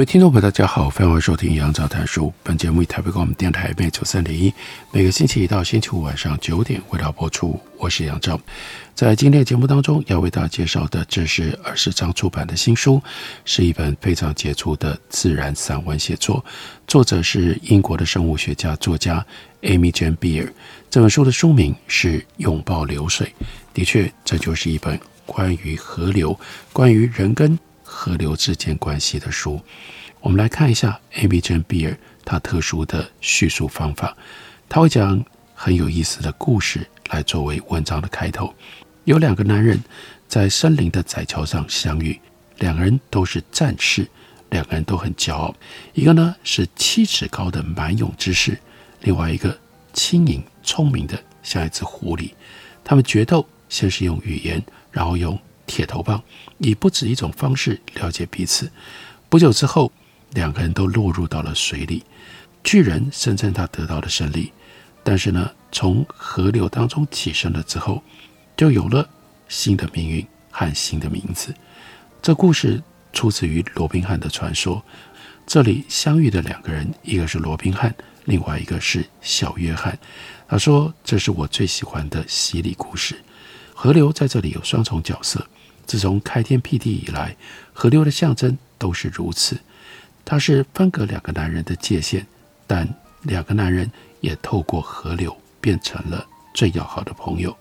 各位听众朋友，大家好，欢迎收听杨照谈书。本节目以台北广播电台 FM 九三点一，每个星期一到星期五晚上九点为大家播出。我是杨照，在今天的节目当中要为大家介绍的，这是二十章出版的新书，是一本非常杰出的自然散文写作，作者是英国的生物学家作家 Amy Jane Beer。这本书的书名是《拥抱流水》，的确，这就是一本关于河流、关于人跟。河流之间关系的书，我们来看一下 Amy Jane Beer 他特殊的叙述方法。他会讲很有意思的故事来作为文章的开头。有两个男人在森林的窄桥上相遇，两个人都是战士，两个人都很骄傲。一个呢是七尺高的蛮勇之士，另外一个轻盈聪明的像一只狐狸。他们决斗，先是用语言，然后用。铁头棒以不止一种方式了解彼此。不久之后，两个人都落入到了水里。巨人声称他得到了胜利，但是呢，从河流当中起身了之后，就有了新的命运和新的名字。这故事出自于罗宾汉的传说。这里相遇的两个人，一个是罗宾汉，另外一个是小约翰。他说：“这是我最喜欢的洗礼故事。河流在这里有双重角色。”自从开天辟地以来，河流的象征都是如此。它是分隔两个男人的界限，但两个男人也透过河流变成了最要好的朋友。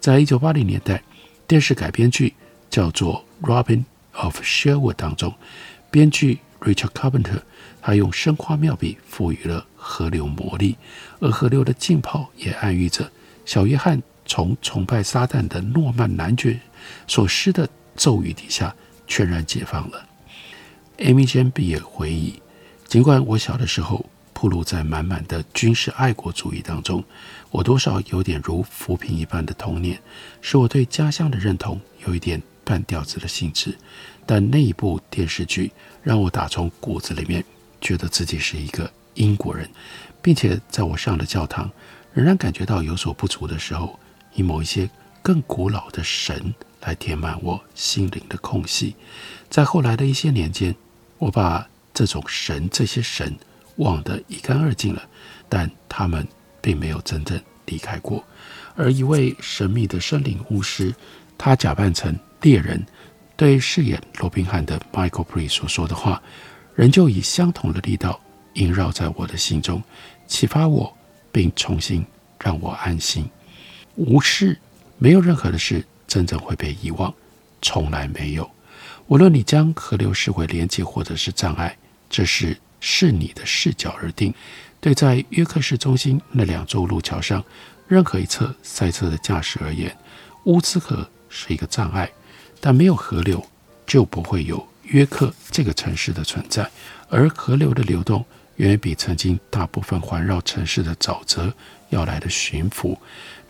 在一九八零年代，电视改编剧叫做《Robin of Sherwood》当中，编剧 Richard Carpenter 他用生花妙笔赋予了河流魔力，而河流的浸泡也暗喻着小约翰从崇拜撒旦的诺曼男爵所施的咒语底下，全然解放了。Amy Jane Beer 回忆，尽管我小的时候暴露在满满的军事爱国主义当中，我多少有点如浮萍一般的童年，使我对家乡的认同有一点半吊子的性质。但那一部电视剧让我打从骨子里面觉得自己是一个英国人，并且在我上了教堂，仍然感觉到有所不足的时候，以某一些更古老的神。来填满我心灵的空隙。在后来的一些年间，我把这种神、这些神忘得一干二净了，但他们并没有真正离开过。而一位神秘的森林巫师，他假扮成猎人，对饰演罗宾汉的 Michael p r e 所说的话，仍旧以相同的力道萦绕在我的心中，启发我，并重新让我安心。无事，没有任何的事。真正会被遗忘，从来没有。无论你将河流视为连接或者是障碍，这是视你的视角而定。对在约克市中心那两座路桥上任何一侧赛车的驾驶而言，乌兹河是一个障碍。但没有河流，就不会有约克这个城市的存在。而河流的流动，远远比曾经大部分环绕城市的沼泽要来的巡抚。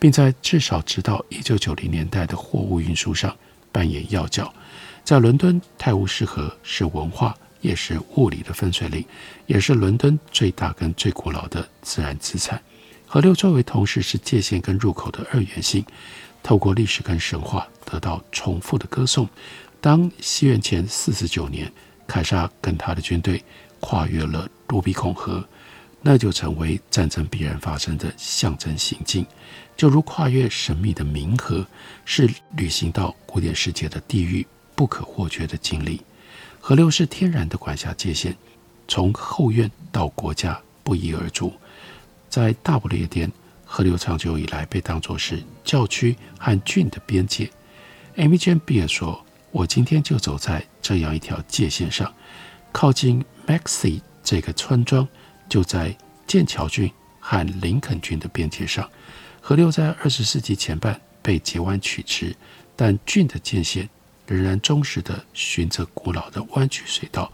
并在至少直到一九九零年代的货物运输上扮演要角。在伦敦，泰晤士河是文化也是物理的分水岭，也是伦敦最大跟最古老的自然资产。河流周围同时是界限跟入口的二元性，透过历史跟神话得到重复的歌颂。当西元前四十九年，凯撒跟他的军队跨越了卢比孔河，那就成为战争必然发生的象征行径。就如跨越神秘的冥河，是旅行到古典世界的地狱不可或缺的经历。河流是天然的管辖界限，从后院到国家不一而足。在大不列颠，河流长久以来被当作是教区和郡的边界。Amy Jane Beer 说：“我今天就走在这样一条界线上，靠近 Maxey 这个村庄，就在剑桥郡和林肯郡的边界上。”河流在二十世纪前半被截弯取直，但郡的界限仍然忠实地循着古老的弯曲水道，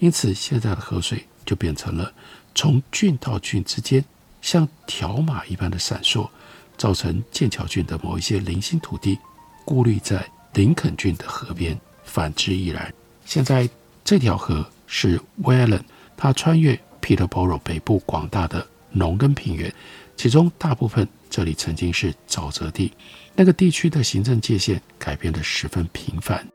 因此现在的河水就变成了从郡到郡之间像条码一般的闪烁，造成剑桥郡的某一些零星土地孤立在林肯郡的河边，反之亦然。现在这条河是 w e l l a n 它穿越 Peterborough 北部广大的农耕平原，其中大部分这里曾经是沼泽地。那个地区的行政界限改变得十分频繁。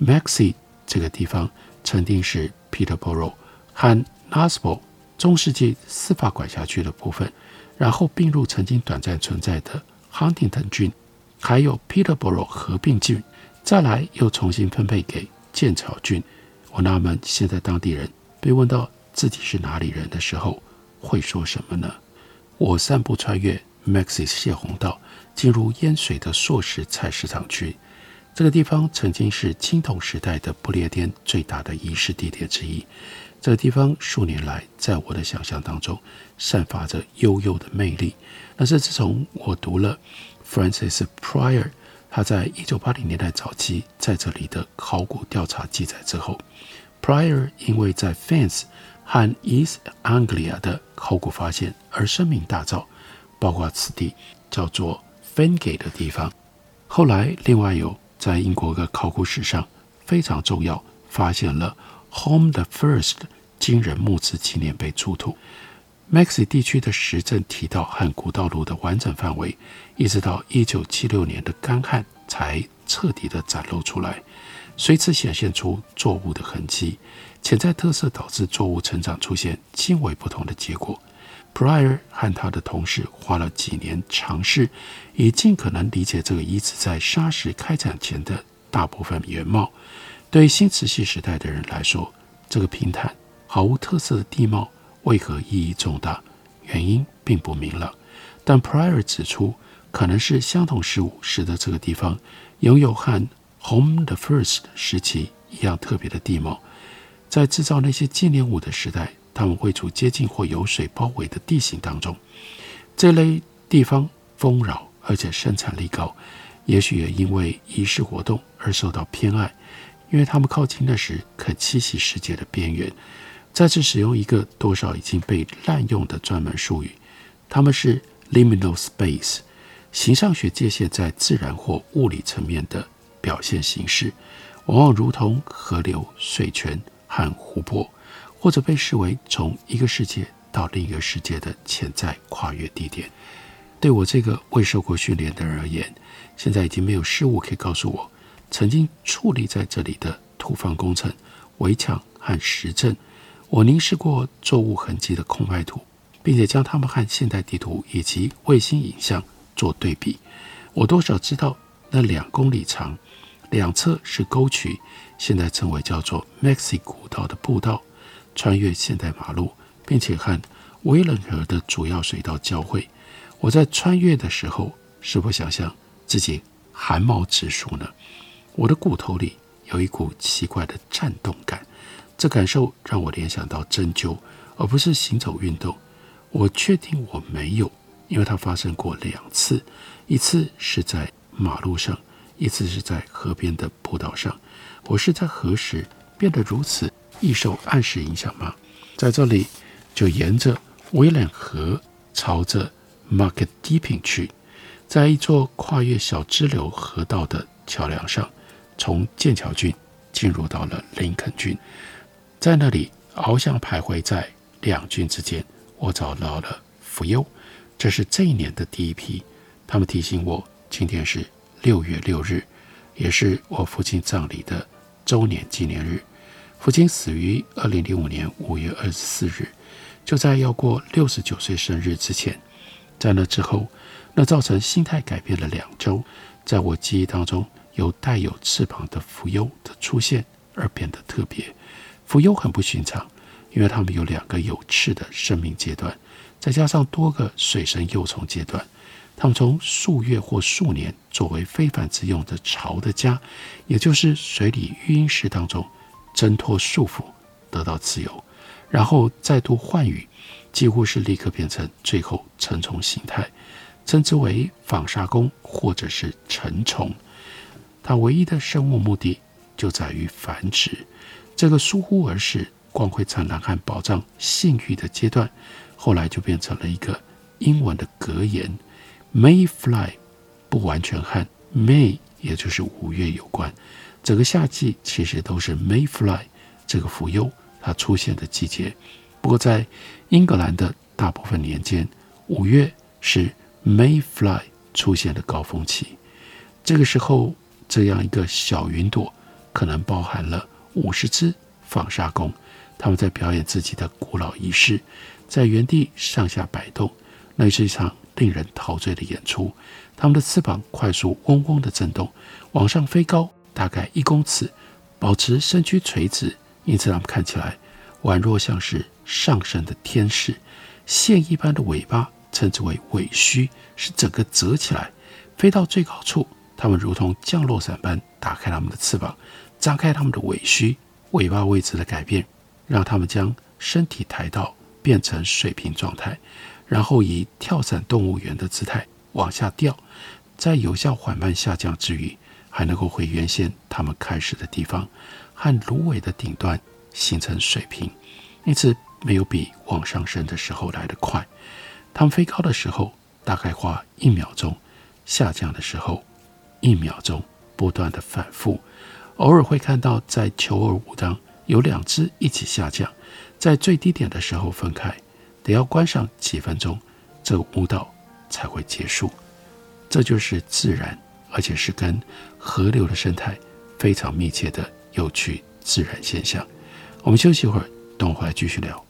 Maxey 这个地方曾经是 Peterborough 和 n a s b o 中世纪司法管辖区的部分，然后并入曾经短暂存在的 Huntingdon 郡，还有 Peterborough 合并郡，再来又重新分配给剑桥郡。我纳闷，现在当地人被问到自己是哪里人的时候，会说什么呢？我散步穿越 Maxis 泄洪道。进入淹水的硕士菜市场区，这个地方曾经是青铜时代的不列颠最大的仪式地点之一。这个地方数年来在我的想象当中散发着悠悠的魅力。但是自从我读了 Francis Pryor 他在一九八零年代早期在这里的考古调查记载之后，Pryor 因为在 Fans 和 East Anglia 的考古发现而声名大噪，包括此地叫做。Fengate 的地方，后来另外有在英国的考古史上非常重要，发现了 Home the First 惊人墓志纪念碑出土。Maxey 地区的实证提到和古道路的完整范围，一直到一九七六年的干旱才彻底的展露出来，随之显现出作物的痕迹，潜在特色导致作物成长出现轻微不同的结果。Prior 和他的同事花了几年尝试，以尽可能理解这个遗址在砂石开采前的大部分原貌。对新石器时代的人来说，这个平坦毫无特色的地貌为何意义重大？原因并不明朗。但 Prior 指出，可能是相同事物使得这个地方拥有和 Home the First 时期一样特别的地貌。在制造那些纪念物的时代。他们会处接近或有水包围的地形当中，这类地方丰饶而且生产力高，也许也因为仪式活动而受到偏爱，因为他们靠近那时可栖息世界的边缘。再次使用一个多少已经被滥用的专门术语，他们是 liminal space，形上学界限在自然或物理层面的表现形式，往往如同河流、水泉和湖泊。或者被视为从一个世界到另一个世界的潜在跨越地点。对我这个未受过训练的人而言，现在已经没有事物可以告诉我，曾经矗立在这里的土方工程、围墙和石阵。我凝视过作物痕迹的空白图，并且将它们和现代地图以及卫星影像做对比。我多少知道，那两公里长、两侧是沟渠，现在称为叫做 Maxi 古道的步道。穿越现代马路，并且和威伦河的主要水道交汇。我在穿越的时候，是否想象自己寒毛直竖呢？我的骨头里有一股奇怪的颤动感，这感受让我联想到针灸，而不是行走运动。我确定我没有，因为它发生过两次，一次是在马路上，一次是在河边的步道上。我是在何时变得如此？易受暗示影响吗？在这里，就沿着威廉河朝着 Market Deeping 去，在一座跨越小支流河道的桥梁上，从剑桥郡进入到了林肯郡，在那里翱翔徘徊在两郡之间，我找到了福优，这是这一年的第一批。他们提醒我，今天是六月六日，也是我父亲葬礼的周年纪念日。父亲死于二零零五年五月二十四日，就在要过六十九岁生日之前。在那之后，那造成心态改变了两周，在我记忆当中，有带有翅膀的蜉蝣的出现而变得特别。蜉蝣很不寻常，因为它们有两个有翅的生命阶段，再加上多个水生幼虫阶段。它们从数月或数年作为非繁殖用的巢的家，也就是水里育婴室当中。挣脱束缚，得到自由，然后再度换羽，几乎是立刻变成最后成虫形态，称之为纺纱工或者是成虫。它唯一的生物目的就在于繁殖。这个疏忽而逝、光辉灿烂和保障性欲的阶段，后来就变成了一个英文的格言：Mayfly，不完全和 May，也就是五月有关。整个夏季其实都是 Mayfly 这个浮游它出现的季节。不过在英格兰的大部分年间，五月是 Mayfly 出现的高峰期。这个时候，这样一个小云朵可能包含了五十只纺纱工，他们在表演自己的古老仪式，在原地上下摆动。那是一场令人陶醉的演出。它们的翅膀快速嗡嗡地震动，往上飞高。大概一公尺，保持身躯垂直，因此它们看起来宛若像是上升的天使。线一般的尾巴称之为尾须，是整个折起来，飞到最高处。它们如同降落伞般打开它们的翅膀，张开它们的尾须。尾巴位置的改变，让它们将身体抬到变成水平状态，然后以跳伞动物园的姿态往下掉，在有效缓慢下降之余。还能够回原先它们开始的地方，和芦苇的顶端形成水平，因此没有比往上升的时候来得快。它们飞高的时候大概花一秒钟，下降的时候一秒钟，不断的反复。偶尔会看到在求偶舞当有两只一起下降，在最低点的时候分开，也要关上几分钟，这个舞蹈才会结束。这就是自然。而且是跟河流的生态非常密切的有趣自然现象。我们休息一会儿，等我回来继续聊。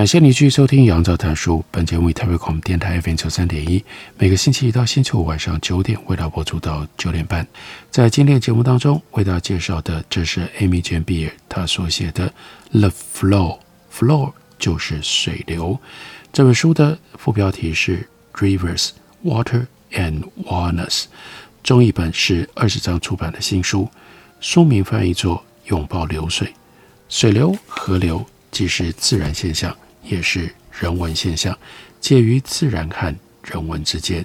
感谢你继续收听《杨照谈书》。本节目以台北广播电台 FM 九三点一，每个星期一到星期五晚上九点，为大家播出到九点半。在今天的节目当中，为大家介绍的，这是 Amy Jane Beer 她所写的《The Flow》，Flow 就是水流。这本书的副标题是 Rivers, Water and Wildness，中译本是二十章出版的新书，书名翻译作《拥抱流水》，水流、河流既是自然现象。也是人文现象，介于自然和人文之间。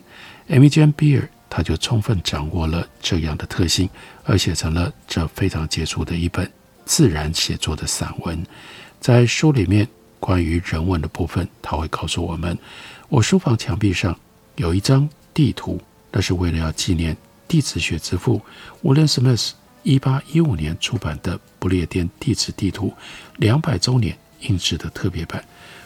Amy Jane Beer 他就充分掌握了这样的特性，而写成了这非常杰出的一本自然写作的散文。在书里面，关于人文的部分，他会告诉我们：我书房墙壁上有一张地图，那是为了要纪念地质学之父 William Smith 一八一五年出版的不列颠地质地图两百周年印制的特别版。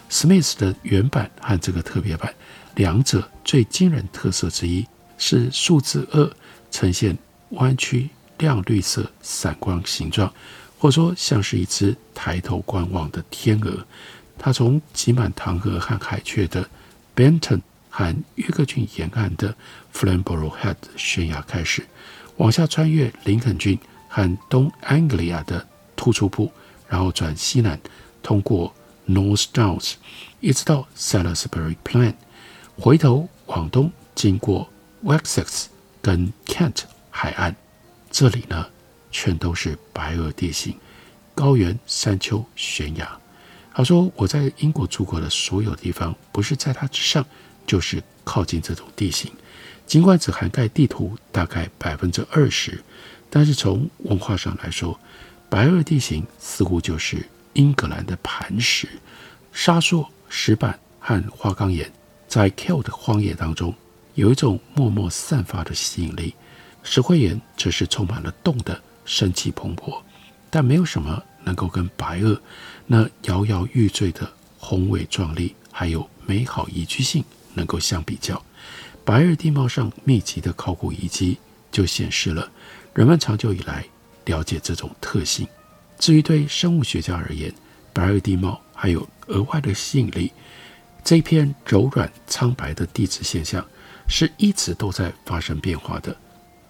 Smith 的原版和这个特别版，两者最惊人特色之一是数字二呈现弯曲亮绿色闪光形状，或说像是一只抬头观望的天鹅。它从挤满塘鹅和海雀的 Benton 和约克郡沿岸的 Flamborough Head 悬崖开始，往下穿越林肯郡和东 Anglia 的突出部，然后转西南，通过 North Downs，一直到 Salisbury Plain，回头往东经过 Wessex 跟 Kent 海岸，这里呢全都是白垩地形，高原、山丘、悬崖。他说：“我在英国住过的所有地方，不是在它之上，就是靠近这种地形。尽管只涵盖地图大概百分之二十，但是从文化上来说，白垩地形似乎就是英格兰的磐石。沙硕、石板和花岗岩在 k i l 的荒野当中有一种默默散发的吸引力。石灰岩则是充满了洞的，生气蓬勃，但没有什么。”能够跟白垩那摇摇欲坠的宏伟壮丽，还有美好宜居性能够相比较，白垩地貌上密集的考古遗迹就显示了人们长久以来了解这种特性。至于对生物学家而言，白垩地貌还有额外的吸引力。这一片柔软苍白的地质现象是一直都在发生变化的。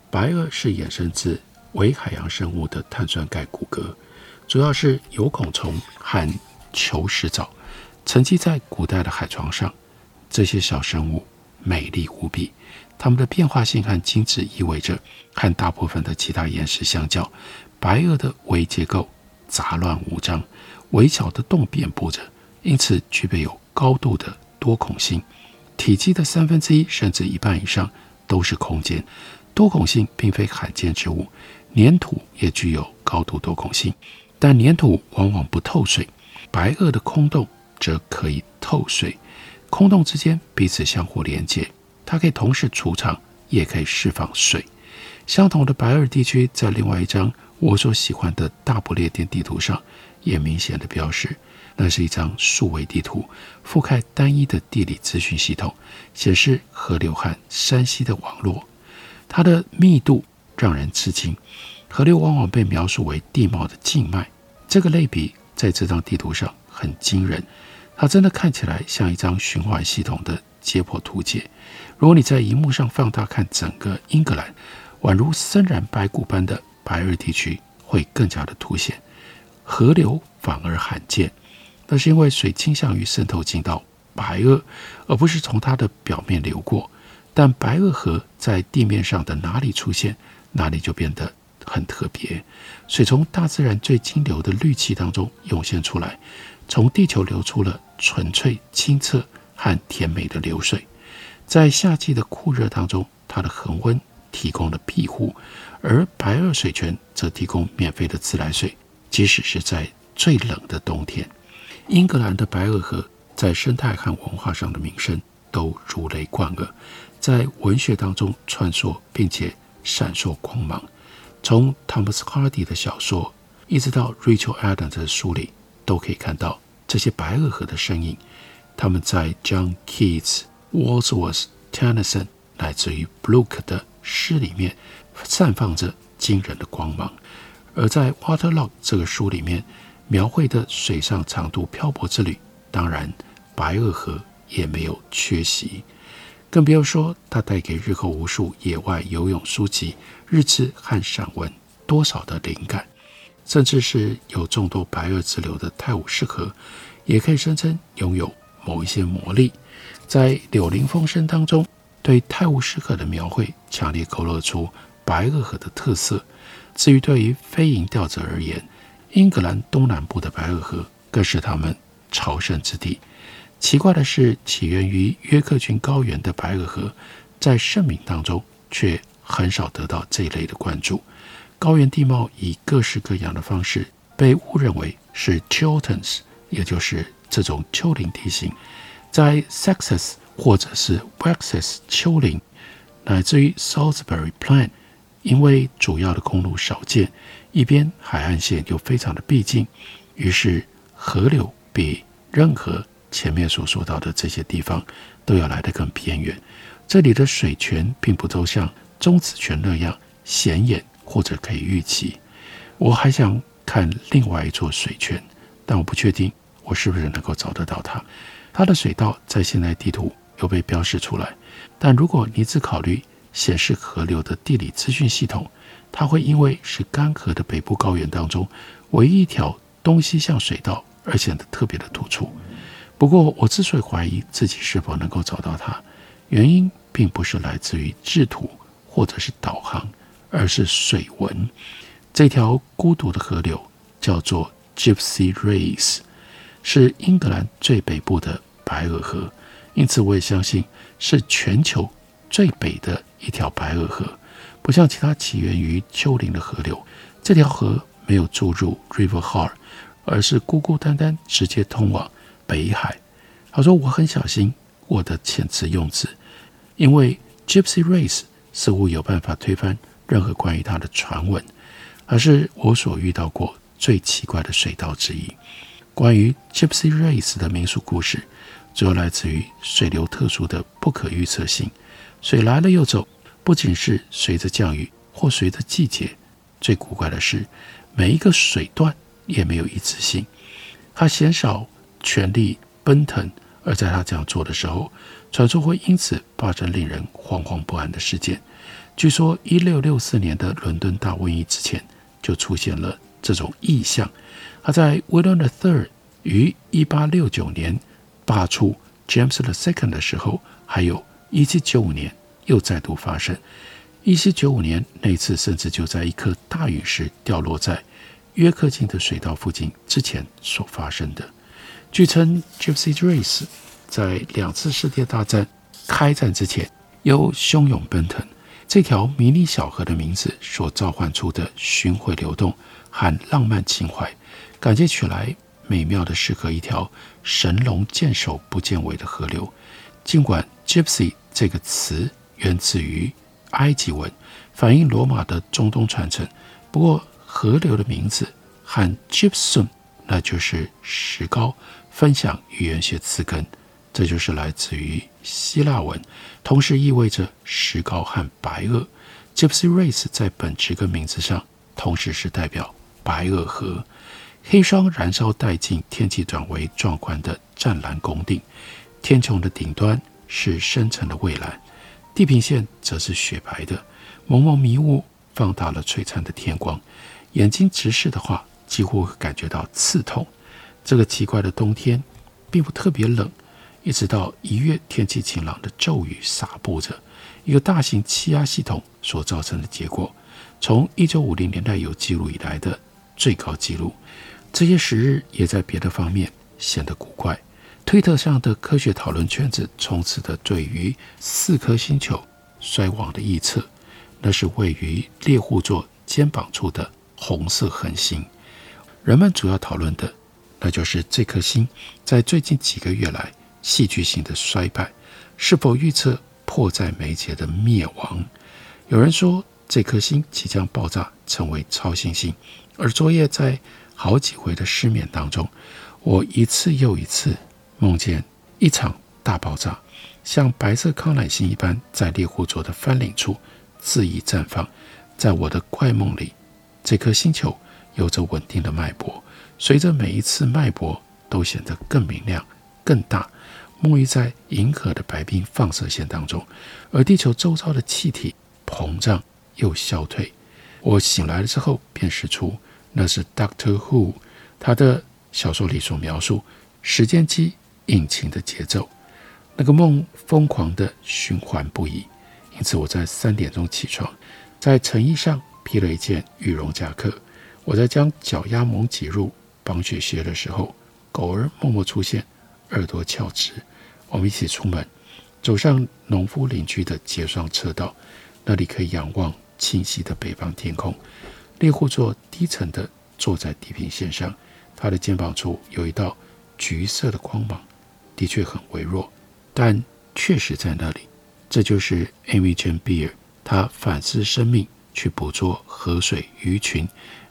白垩是衍生自伪海洋生物的碳酸钙骨骼。主要是有孔虫和球石藻沉积在古代的海床上，这些小生物美丽无比，它们的变化性和精致意味着，和大部分的其他岩石相较，白垩的微结构杂乱无章，微小的洞遍布着，因此具备有高度的多孔性，体积的三分之一甚至一半以上都是空间。多孔性并非罕见之物，粘土也具有高度多孔性。但粘土往往不透水，白垩的空洞则可以透水。空洞之间彼此相互连接，它可以同时储藏，也可以释放水。相同的白尔地区，在另外一张我所喜欢的大不列颠地图上，也明显的标示，那是一张数位地图，覆盖单一的地理资讯系统，显示河流和山溪的网络。它的密度让人吃惊。河流往往被描述为地貌的静脉，这个类比在这张地图上很惊人。它真的看起来像一张循环系统的解剖图解。如果你在荧幕上放大看整个英格兰，宛如森然白骨般的白垩地区会更加的凸显。河流反而罕见，那是因为水倾向于渗透进到白垩，而不是从它的表面流过。但白垩河在地面上的哪里出现，哪里就变得。很特别，水从大自然最清流的氯气当中涌现出来，从地球流出了纯粹、清澈和甜美的流水。在夏季的酷热当中，它的恒温提供了庇护，而白垩水泉则提供免费的自来水，即使是在最冷的冬天。英格兰的白垩河在生态和文化上的名声都如雷贯耳，在文学当中穿梭，并且闪烁光芒。从 Thomas Hardy 的小说，一直到 Rachel Adams 的书里，都可以看到这些白垩河的身影。他们在 John Keats、Wordsworth、Tennyson 乃至于 Brooke 的诗里面，散发着惊人的光芒。而在 Waterloo 这个书里面，描绘的水上长途漂泊之旅，当然白垩河也没有缺席。更不要说它带给日后无数野外游泳书籍、日志和散文多少的灵感，甚至是有众多白垩支流的泰晤士河，也可以声称拥有某一些魔力。在《柳林风声》当中，对泰晤士河的描绘强烈勾勒出白垩河的特色。至于对于飞蝇钓者而言，英格兰东南部的白垩河更是他们朝圣之地。奇怪的是，起源于约克郡高原的白垩河，在盛名当中却很少得到这一类的关注。高原地貌以各式各样的方式被误认为是 Chilterns，也就是这种丘陵地形。在 Sussex 或者是 Wessex 丘陵，乃至于 Salisbury Plain，因为主要的公路少见，一边海岸线又非常的逼近，于是河流比任何前面所说到的这些地方都要来得更偏远，这里的水泉并不都像中子泉那样显眼或者可以预期。我还想看另外一座水泉，但我不确定我是不是能够找得到它。它的水道在现在地图又被标示出来。但如果你只考虑显示河流的地理资讯系统，它会因为是干涸的北部高原当中唯一一条东西向水道而显得特别的突出。不过，我之所以怀疑自己是否能够找到它，原因并不是来自于制图或者是导航，而是水文。这条孤独的河流叫做 Gypsy Race，是英格兰最北部的白鹅河，因此我也相信是全球最北的一条白鹅河。不像其他起源于丘陵的河流，这条河没有注入 River Har，而是孤孤单单直接通往北海。他说：“我很小心我的遣词用字，因为 Gypsy Race 似乎有办法推翻任何关于它的传闻，而是我所遇到过最奇怪的水道之一。关于 Gypsy Race 的民俗故事，主要来自于水流特殊的不可预测性，水来了又走。”不仅是随着降雨或随着季节，最古怪的是，每一个水段也没有一致性。他鲜少全力奔腾，而在他这样做的时候，传说会因此发生令人惶惶不安的事件。据说，一六六四年的伦敦大瘟疫之前就出现了这种异象。他在 William III 于一八六九年罢黜 James the Second 的时候，还有一七九五年。又再度发生。一七九五年那次，甚至就在一颗大陨石掉落在约克郡的水道附近之前所发生的。据称，Gypsy Race 在两次世界大战开战之前又汹涌奔腾。这条迷你小河的名字所召唤出的巡回流动和浪漫情怀，感觉起来美妙的适合一条神龙见首不见尾的河流。尽管 Gypsy 这个词，源自于埃及文，反映罗马的中东传承。不过，河流的名字和 gypsum，那就是石膏，分享语言学词根，这就是来自于希腊文，同时意味着石膏和白垩。Gypsy Race 在本质跟名字上，同时是代表白垩河。黑霜燃烧殆尽，天气转为壮观的湛蓝穹顶，天穹的顶端是深沉的蔚蓝。地平线则是雪白的，蒙蒙迷雾放大了璀璨的天光，眼睛直视的话，几乎会感觉到刺痛。这个奇怪的冬天，并不特别冷，一直到一月天气晴朗的骤雨洒布着，一个大型气压系统所造成的结果，从一九五零年代有记录以来的最高纪录。这些时日也在别的方面显得古怪。推特上的科学讨论圈子充斥着对于四颗星球衰亡的预测，那是位于猎户座肩膀处的红色恒星。人们主要讨论的，那就是这颗星在最近几个月来戏剧性的衰败，是否预测迫在眉睫的灭亡？有人说这颗星即将爆炸，成为超新星。而昨夜在好几回的失眠当中，我一次又一次。梦见一场大爆炸，像白色康乃馨一般，在猎户座的翻领处恣意绽放。在我的怪梦里，这颗星球有着稳定的脉搏，随着每一次脉搏都显得更明亮、更大，沐浴在银河的白冰放射线当中。而地球周遭的气体膨胀又消退。我醒来了之后，便识出那是 Doctor Who 他的小说里所描述时间机。引擎的节奏，那个梦疯狂地循环不已，因此我在三点钟起床，在成衣上披了一件羽绒夹克。我在将脚丫蒙挤入绑雪靴的时候，狗儿默默出现，耳朵翘直。我们一起出门，走上农夫邻居的结霜车道，那里可以仰望清晰的北方天空。猎户座低沉地坐在地平线上，他的肩膀处有一道橘色的光芒。的确很微弱，但确实在那里。这就是 Amy Jane Beer，他反思生命，去捕捉河水、鱼群、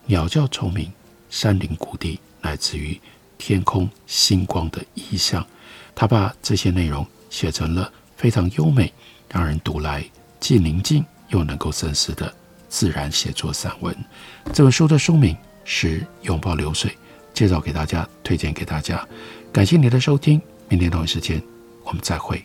鸟叫虫鸣、山林谷地，乃至于天空星光的意象。他把这些内容写成了非常优美、让人读来既宁静又能够深思的自然写作散文。这本书的书名是《拥抱流水》，介绍给大家，推荐给大家。感谢你的收听。明天同一时间，我们再会。